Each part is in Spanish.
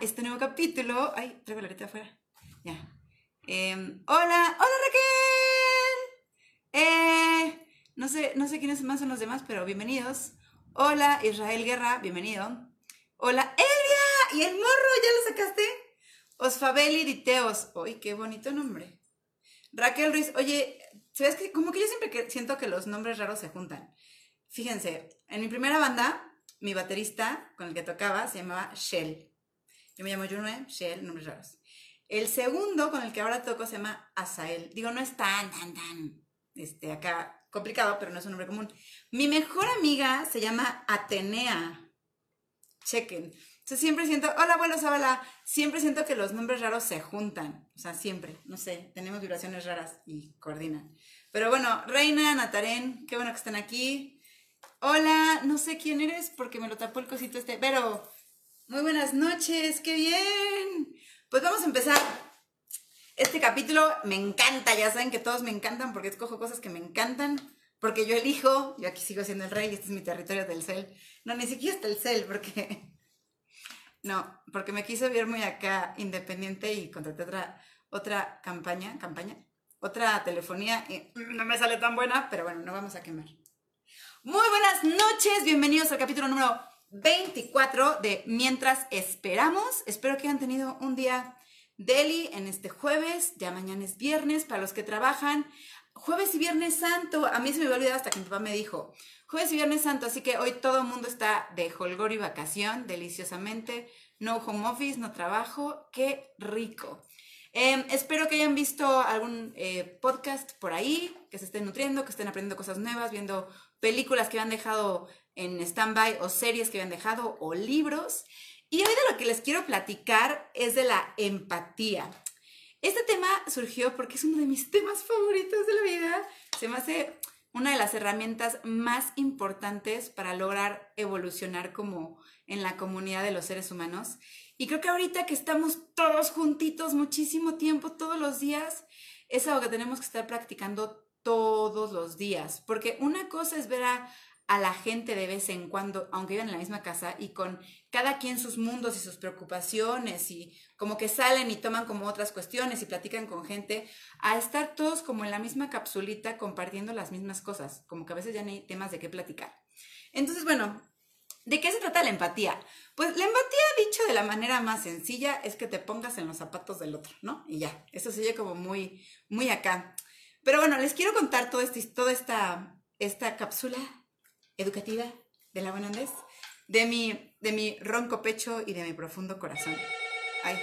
este nuevo capítulo. Ay, traigo la areta afuera. Ya. Em, hola, hola Raquel. Eh, no sé, no sé quiénes más son los demás, pero bienvenidos. Hola Israel Guerra, bienvenido. Hola Elia y el morro, ¿ya lo sacaste? Osfabeli Diteos. Uy, qué bonito nombre. Raquel Ruiz, oye, ¿sabes qué? Como que yo siempre que siento que los nombres raros se juntan. Fíjense, en mi primera banda, mi baterista con el que tocaba se llamaba Shell. Yo me llamo Junue, Shell, nombres raros. El segundo con el que ahora toco se llama Asael. Digo, no es tan, tan, tan, este, acá complicado, pero no es un nombre común. Mi mejor amiga se llama Atenea. Chequen. Entonces siempre siento, hola abuelo Zabala, siempre siento que los nombres raros se juntan. O sea, siempre, no sé, tenemos vibraciones raras y coordinan. Pero bueno, Reina, Natarén, qué bueno que están aquí. Hola, no sé quién eres porque me lo tapó el cosito este, pero muy buenas noches, qué bien. Pues vamos a empezar. Este capítulo me encanta, ya saben que todos me encantan porque escojo cosas que me encantan, porque yo elijo, yo aquí sigo siendo el rey, este es mi territorio del cel. No, ni siquiera está el cel porque... No, porque me quise ver muy acá independiente y contraté otra, otra campaña, campaña, otra telefonía no me sale tan buena, pero bueno, no vamos a quemar. Muy buenas noches, bienvenidos al capítulo número 24 de Mientras Esperamos. Espero que hayan tenido un día deli en este jueves, ya mañana es viernes, para los que trabajan, jueves y viernes santo, a mí se me había olvidado hasta que mi papá me dijo, jueves y viernes santo, así que hoy todo el mundo está de holgor y vacación, deliciosamente, no home office, no trabajo, qué rico. Em, espero que hayan visto algún eh, podcast por ahí, que se estén nutriendo, que estén aprendiendo cosas nuevas, viendo películas que han dejado en stand-by o series que han dejado o libros. Y hoy de lo que les quiero platicar es de la empatía. Este tema surgió porque es uno de mis temas favoritos de la vida. Se me hace una de las herramientas más importantes para lograr evolucionar como en la comunidad de los seres humanos. Y creo que ahorita que estamos todos juntitos muchísimo tiempo, todos los días, es algo que tenemos que estar practicando todos los días, porque una cosa es ver a, la gente de vez en cuando, aunque vivan en la misma casa, y con cada quien sus mundos y sus preocupaciones, y como que salen y toman como otras cuestiones y platican con gente, a estar todos como en la misma capsulita compartiendo las mismas cosas, como que a veces ya no hay temas de qué platicar. Entonces, bueno, ¿de qué se trata la empatía? Pues la empatía, dicho de la manera más sencilla, es que te pongas en los zapatos del otro, ¿no? Y ya, eso se oye como muy, muy acá. Pero bueno, les quiero contar todo este, toda esta, esta cápsula educativa de la buena de mi, de mi ronco pecho y de mi profundo corazón. Ay,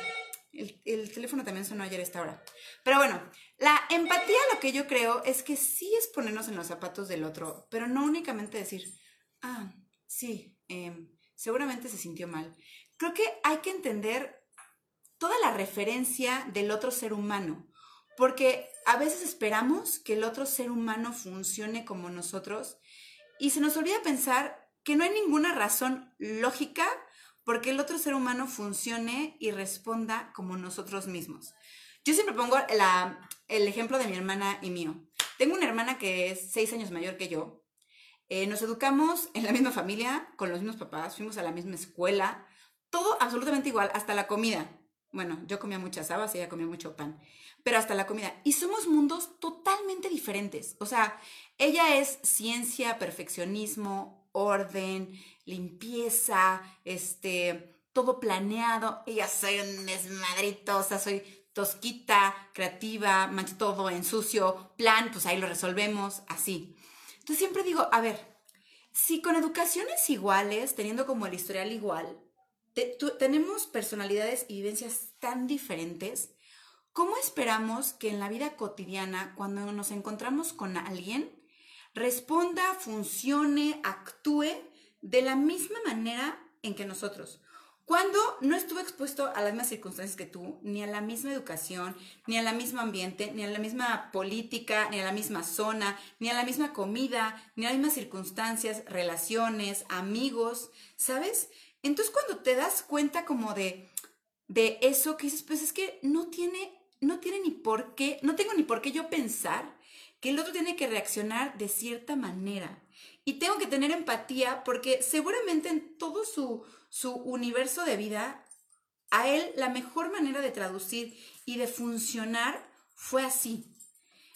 el, el, teléfono también sonó ayer a esta hora. Pero bueno, la empatía lo que yo creo es que sí es ponernos en los zapatos del otro, pero no únicamente decir, ah, sí, em, seguramente se sintió mal. Creo que hay que entender toda la referencia del otro ser humano, porque a veces esperamos que el otro ser humano funcione como nosotros y se nos olvida pensar que no hay ninguna razón lógica porque el otro ser humano funcione y responda como nosotros mismos. Yo siempre pongo el ejemplo de mi hermana y mío. Tengo una hermana que es seis años mayor que yo. Eh, nos educamos en la misma familia, con los mismos papás, fuimos a la misma escuela, todo absolutamente igual, hasta la comida. Bueno, yo comía muchas habas ella comía mucho pan pero hasta la comida. Y somos mundos totalmente diferentes. O sea, ella es ciencia, perfeccionismo, orden, limpieza, este, todo planeado. Ella soy un desmadrito, o sea, soy tosquita, creativa, mancho todo en sucio, plan, pues ahí lo resolvemos, así. Entonces siempre digo, a ver, si con educaciones iguales, teniendo como el historial igual, tenemos personalidades y vivencias tan diferentes, ¿Cómo esperamos que en la vida cotidiana, cuando nos encontramos con alguien, responda, funcione, actúe de la misma manera en que nosotros? Cuando no estuvo expuesto a las mismas circunstancias que tú, ni a la misma educación, ni a la misma ambiente, ni a la misma política, ni a la misma zona, ni a la misma comida, ni a las mismas circunstancias, relaciones, amigos, ¿sabes? Entonces cuando te das cuenta como de, de eso que dices, pues es que no tiene no tiene ni por qué, no tengo ni por qué yo pensar que el otro tiene que reaccionar de cierta manera. Y tengo que tener empatía porque seguramente en todo su, su universo de vida a él la mejor manera de traducir y de funcionar fue así.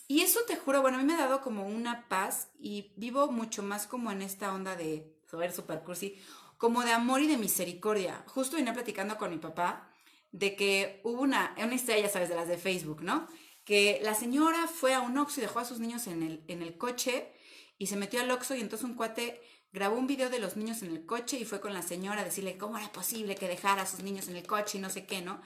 Y eso te juro, bueno, a mí me ha dado como una paz y vivo mucho más como en esta onda de, ver super cursi, como de amor y de misericordia. Justo vine platicando con mi papá de que hubo una, una historia, ya sabes, de las de Facebook, ¿no? Que la señora fue a un Oxxo y dejó a sus niños en el, en el coche y se metió al Oxxo y entonces un cuate grabó un video de los niños en el coche y fue con la señora a decirle cómo era posible que dejara a sus niños en el coche y no sé qué, ¿no?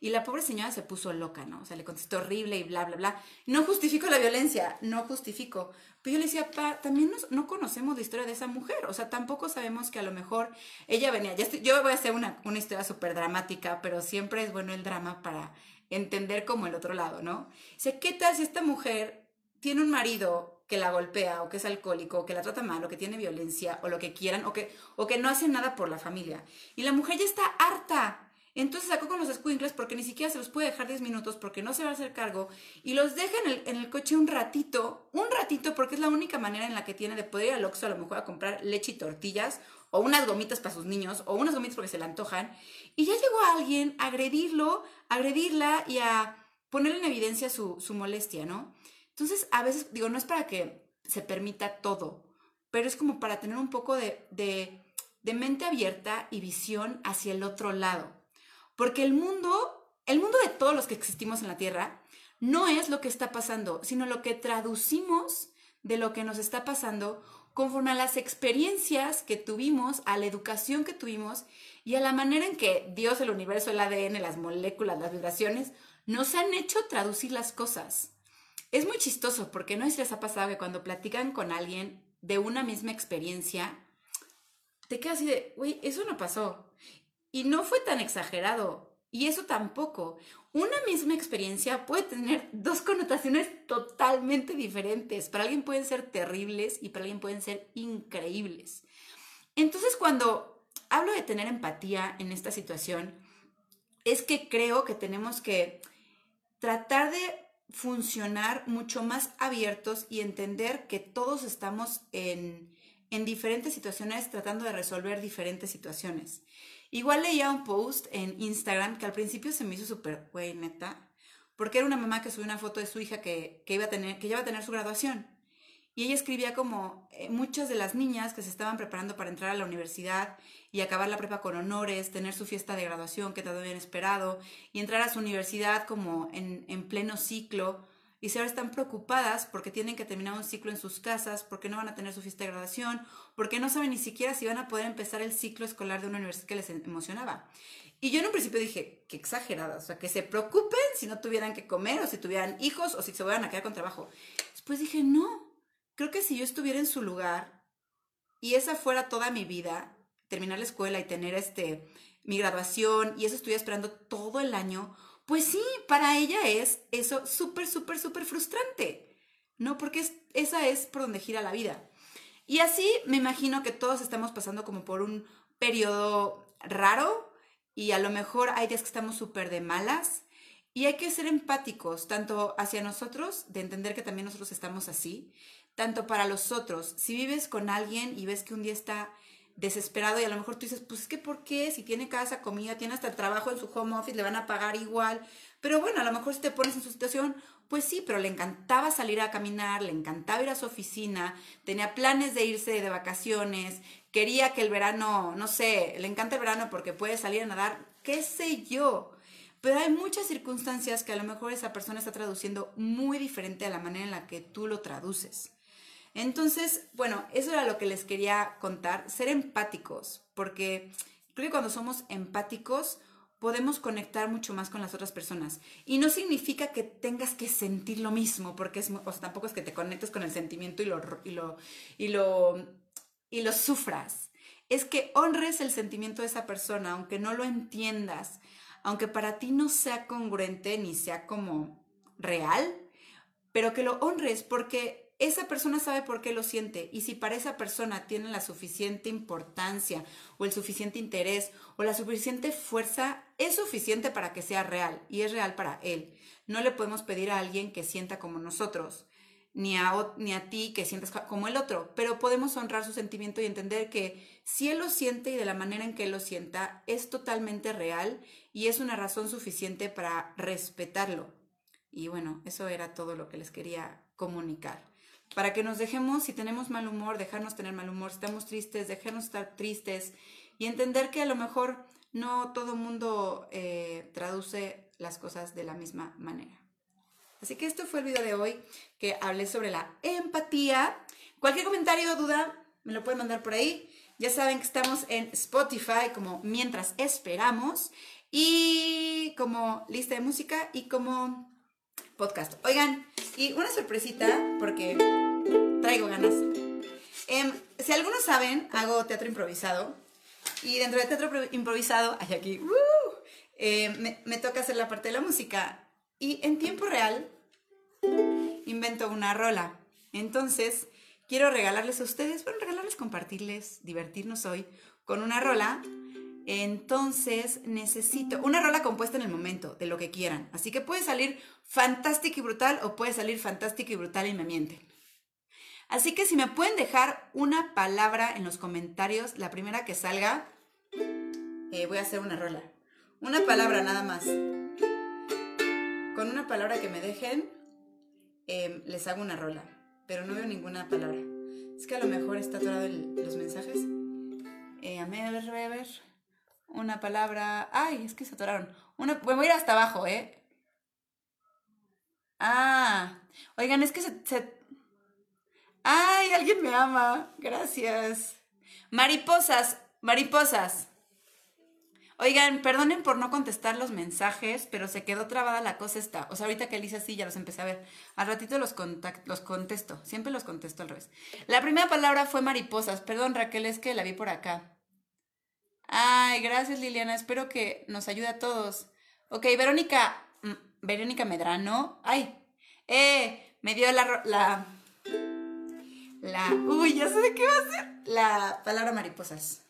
Y la pobre señora se puso loca, ¿no? O sea, le contestó horrible y bla, bla, bla. No justifico la violencia, no justifico. Pero yo le decía, pa, también no conocemos la historia de esa mujer. O sea, tampoco sabemos que a lo mejor ella venía. Ya yo voy a hacer una, una historia súper dramática, pero siempre es bueno el drama para entender como el otro lado, ¿no? Dice, ¿qué tal si esta mujer tiene un marido que la golpea o que es alcohólico o que la trata mal o que tiene violencia o lo que quieran o que, o que no hace nada por la familia. Y la mujer ya está harta. Entonces sacó con los squinkles porque ni siquiera se los puede dejar 10 minutos porque no se va a hacer cargo y los deja en el, en el, coche un ratito, un ratito porque es la única manera en la que tiene de poder ir al Oxxo a lo mejor a comprar leche y tortillas o unas gomitas para sus niños o unas gomitas porque se le antojan y ya llegó alguien a agredirlo, a agredirla y a ponerle en evidencia su, su molestia, ¿no? Entonces, a veces, digo, no es para que se permita todo, pero es como para tener un poco de, de, mente abierta y visión hacia el otro lado. Porque el mundo, el mundo de todos los que existimos en la Tierra, no es lo que está pasando, sino lo que traducimos de lo que nos está pasando conforme a las experiencias que tuvimos, a la educación que tuvimos y a la manera en que Dios, el universo, el ADN, las moléculas, las vibraciones, nos han hecho traducir las cosas. Es muy chistoso porque no si les ha pasado que cuando platican con alguien de una misma experiencia, te quedas así de, uy, eso no pasó. Y no fue tan exagerado. Y eso tampoco. Una misma experiencia puede tener dos connotaciones totalmente diferentes. Para alguien pueden ser terribles y para alguien pueden ser increíbles. Entonces, cuando hablo de tener empatía en esta situación, es que creo que tenemos que tratar de funcionar mucho más abiertos y entender que todos estamos en, diferentes situaciones tratando de resolver diferentes situaciones. Igual leía un post en Instagram que al principio se me hizo súper, güey, neta, porque era una mamá que subió una foto de su hija que, iba a tener, que iba a tener su graduación. Y ella escribía como eh, muchas de las niñas que se estaban preparando para entrar a la universidad y acabar la prepa con honores, tener su fiesta de graduación que todo habían esperado y entrar a su universidad como en, en pleno ciclo. Y si ahora están preocupadas porque tienen que terminar un ciclo en sus casas, porque no van a tener su fiesta de graduación, porque no saben ni siquiera si van a poder empezar el ciclo escolar de una universidad que les emocionaba. Y yo en un principio dije, qué exagerada, o sea, que se preocupen si no tuvieran que comer o si tuvieran hijos o si se van a quedar con trabajo. Después dije, no, creo que si yo estuviera en su lugar y esa fuera toda mi vida, terminar la escuela y tener este, mi graduación y eso estuviera esperando todo el año, pues sí, para ella es eso súper, súper, súper frustrante, ¿no? Porque es, esa es por donde gira la vida. Y así me imagino que todos estamos pasando como por un periodo raro y a lo mejor hay días que estamos súper de malas y hay que ser empáticos, tanto hacia nosotros, de entender que también nosotros estamos así, tanto para los otros. Si vives con alguien y ves que un día está desesperado y a lo mejor tú dices, pues es que ¿por qué? Si tiene casa, comida, tiene hasta trabajo en su home office, le van a pagar igual. Pero bueno, a lo mejor si te pones en su situación, pues sí, pero le encantaba salir a caminar, le encantaba ir a su oficina, tenía planes de irse de vacaciones, quería que el verano, no sé, le encanta el verano porque puede salir a nadar, qué sé yo. Pero hay muchas circunstancias que a lo mejor esa persona está traduciendo muy diferente a la manera en la que tú lo traduces. Entonces, bueno, eso era lo que les quería contar, ser empáticos, porque creo que cuando somos empáticos podemos conectar mucho más con las otras personas. Y no significa que tengas que sentir lo mismo, porque es, o sea, tampoco es que te conectes con el sentimiento y lo, y lo, y lo, y lo sufras. Es que honres el sentimiento de esa persona, aunque no lo entiendas, aunque para ti no sea congruente ni sea como real, pero que lo honres porque esa persona sabe por qué lo siente y si para esa persona tiene la suficiente importancia o el suficiente interés o la suficiente fuerza, es suficiente para que sea real y es real para él. No le podemos pedir a alguien que sienta como nosotros. ni a, ni a ti que sientas como el otro, pero podemos honrar su sentimiento y entender que si él lo siente y de la manera en que él lo sienta, es totalmente real y es una razón suficiente para respetarlo. Y bueno, eso era todo lo que les quería comunicar. Para que nos dejemos, si tenemos mal humor, dejarnos tener mal humor, si estamos tristes, dejarnos estar tristes y entender que a lo mejor no todo mundo eh, traduce las cosas de la misma manera. Así que esto fue el video de hoy que hablé sobre la empatía. Cualquier comentario o duda me lo pueden mandar por ahí. Ya saben que estamos en Spotify como Mientras Esperamos y como lista de música y como podcast. Oigan, y una sorpresita porque traigo ganas. Em, si algunos saben, hago teatro improvisado y dentro de teatro improvisado, hay aquí, ¡uh! eh, me, me toca hacer la parte de la música y en tiempo real invento una rola. Entonces, quiero regalarles a ustedes, bueno, regalarles, compartirles, divertirnos hoy con una rola. Entonces, necesito una rola compuesta en el momento, de lo que quieran. Así que puede salir fantástica y brutal o puede salir fantástica y brutal y me miente. Así que si me pueden dejar una palabra en los comentarios, la primera que salga, eh, voy a hacer una rola. Una palabra nada más con una palabra que me dejen, em, les hago una rola, pero no veo ninguna palabra. Es que a lo mejor está atorado los mensajes. Una palabra. Ay, es que se atoraron. Una, voy a ir hasta abajo, ¿eh? Ah, oigan, es que se. Ay, alguien me ama. Gracias. Mariposas, mariposas. Oigan, perdonen por no contestar los mensajes, pero se quedó trabada la cosa esta. O sea, ahorita que él dice así, ya los empecé a ver. Al ratito los, los contesto. Siempre los contesto al revés. La primera palabra fue mariposas. Perdón, Raquel, es que la vi por acá. Ay, gracias, Liliana. Espero que nos ayude a todos. Ok, Verónica. Mm, Verónica Medrano. Ay. Eh, me dio la. La. La. Uy, ya sé de qué va a ser. La palabra mariposas.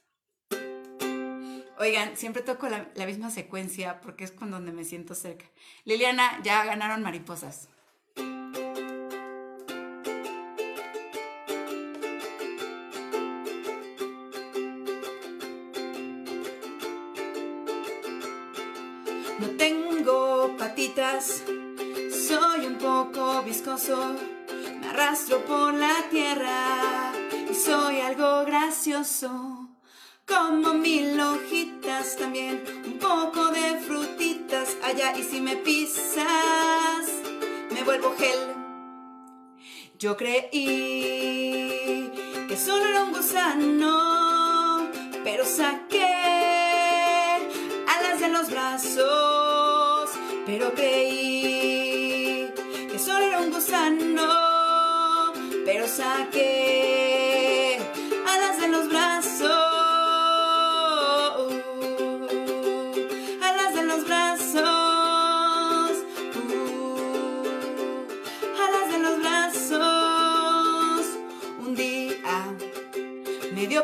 Oigan, siempre toco la, misma secuencia porque es con donde me siento cerca. Liliana, ya ganaron mariposas. Me arrastro por la tierra y soy algo gracioso como mil hojitas también, un poco de frutitas allá y si me pisas, me vuelvo gel. Yo creí que solo era un gusano, pero saqué alas de los brazos, pero creí un gusano, pero saqué alas de los brazos.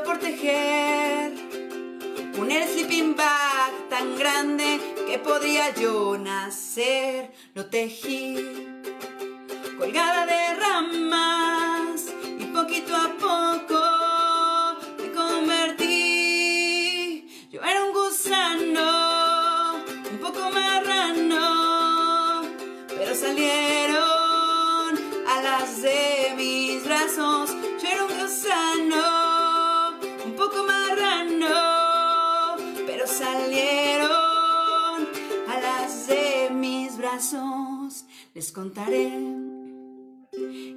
por tejer un sleeping bag tan grande que podría yo nacer. Lo tejí Les contaré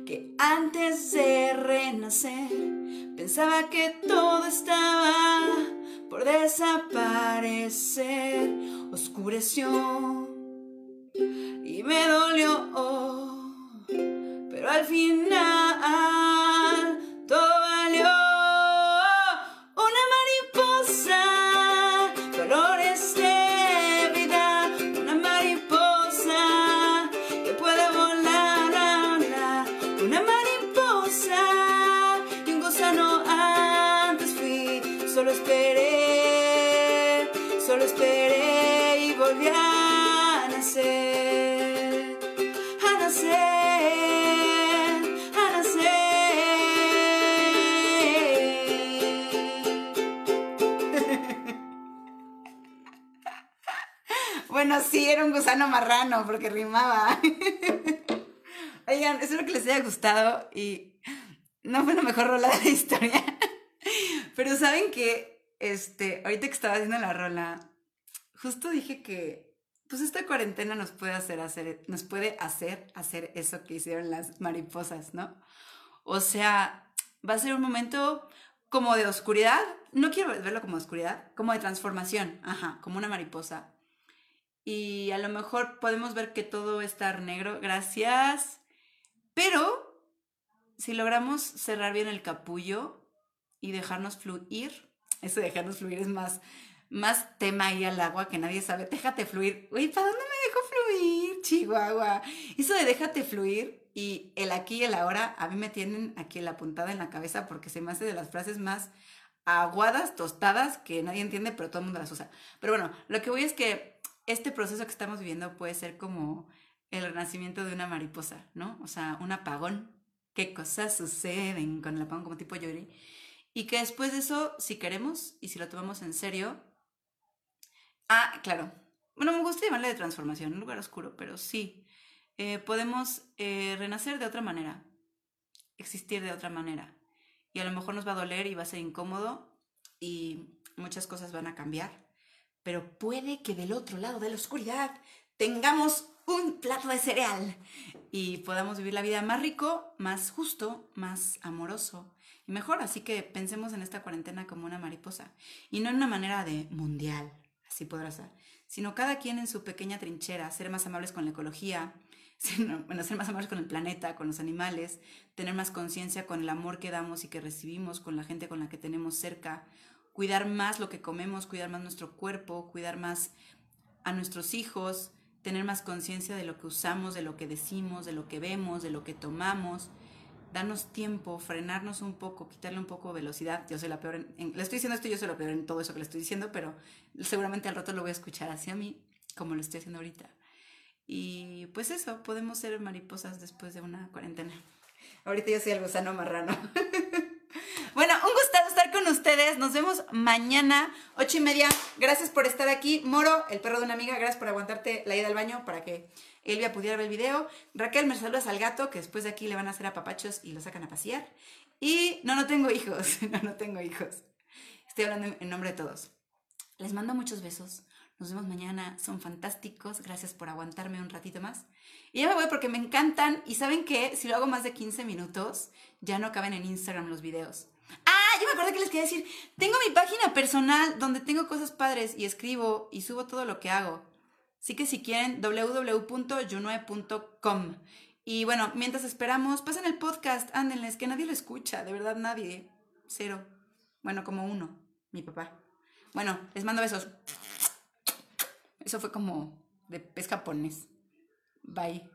que antes de renacer pensaba que todo estaba por desaparecer. Oscureció y me dolió, pero al final Bueno, sí, era un gusano marrano porque rimaba. Oigan, espero que les haya gustado y no fue la mejor rola de la historia. Pero saben que, este, ahorita que estaba haciendo la rola, justo dije que, pues esta cuarentena nos puede hacer, hacer, nos puede hacer hacer eso que hicieron las mariposas, ¿no? O sea, va a ser un momento como de oscuridad, no quiero verlo como oscuridad, como de transformación, ajá, como una mariposa. Y a lo mejor podemos ver que todo estar negro, gracias. Pero si logramos cerrar bien el capullo y dejarnos fluir, eso de dejarnos fluir es más, más tema ahí al agua que nadie sabe. Déjate fluir. Uy, ¿para dónde me dejo fluir, Chihuahua? Eso de déjate fluir y el aquí y el ahora a mí me tienen aquí la puntada en la cabeza porque se me hace de las frases más aguadas, tostadas, que nadie entiende, pero todo el mundo las usa. Pero bueno, lo que voy es que este proceso que estamos viviendo puede ser como el renacimiento de una mariposa, ¿no? O sea, un apagón. ¿Qué cosas suceden con el apagón como tipo Yuri? Y que después de eso, si queremos y si lo tomamos en serio, ah, claro. Bueno, me gusta llamarle de transformación, un lugar oscuro, pero sí, eh, podemos eh, renacer de otra manera, existir de otra manera. Y a lo mejor nos va a doler y va a ser incómodo y muchas cosas van a cambiar. Pero puede que del otro lado de la oscuridad tengamos un plato de cereal y podamos vivir la vida más rico, más justo, más amoroso y mejor. Así que pensemos en esta cuarentena como una mariposa y no en una manera de mundial, así podrá ser, sino cada quien en su pequeña trinchera, ser más amables con la ecología, bueno, ser más amables con el planeta, con los animales, tener más conciencia con el amor que damos y que recibimos, con la gente con la que tenemos cerca, cuidar más lo que comemos, cuidar más nuestro cuerpo, cuidar más a nuestros hijos, tener más conciencia de lo que usamos, de lo que decimos, de lo que vemos, de lo que tomamos, darnos tiempo, frenarnos un poco, quitarle un poco de velocidad. Yo soy la peor en, le estoy diciendo esto, yo soy la peor en todo eso que le estoy diciendo, pero seguramente al rato lo voy a escuchar hacia mí, como lo estoy haciendo ahorita. Y pues eso, podemos ser mariposas después de una cuarentena. Ahorita yo soy el gusano marrano. bueno, un gusto estar con ustedes. Nos vemos mañana, ocho y media. Gracias por estar aquí. Moro, el perro de una amiga, gracias por aguantarte la ida al baño para que Elvia pudiera ver el video. Raquel, me saludas al gato, que después de aquí le van a hacer a papachos y lo sacan a pasear. Y no, no tengo hijos. no, no tengo hijos. Estoy hablando en nombre de todos. Les mando muchos besos. Nos vemos mañana, son fantásticos. Gracias por aguantarme un ratito más. Y ya me voy porque me encantan. Y saben que si lo hago más de 15 minutos, ya no caben en Instagram los videos. Me acordé que les quería decir. Tengo mi página personal donde tengo cosas padres y escribo y subo todo lo que hago. Así que si quieren, www.junue.com. Y bueno, mientras esperamos, pasen el podcast, ándenles, que nadie lo escucha, de verdad nadie. Cero. Bueno, como uno, mi papá. Bueno, les mando besos. Eso fue como de pez japonés. Bye.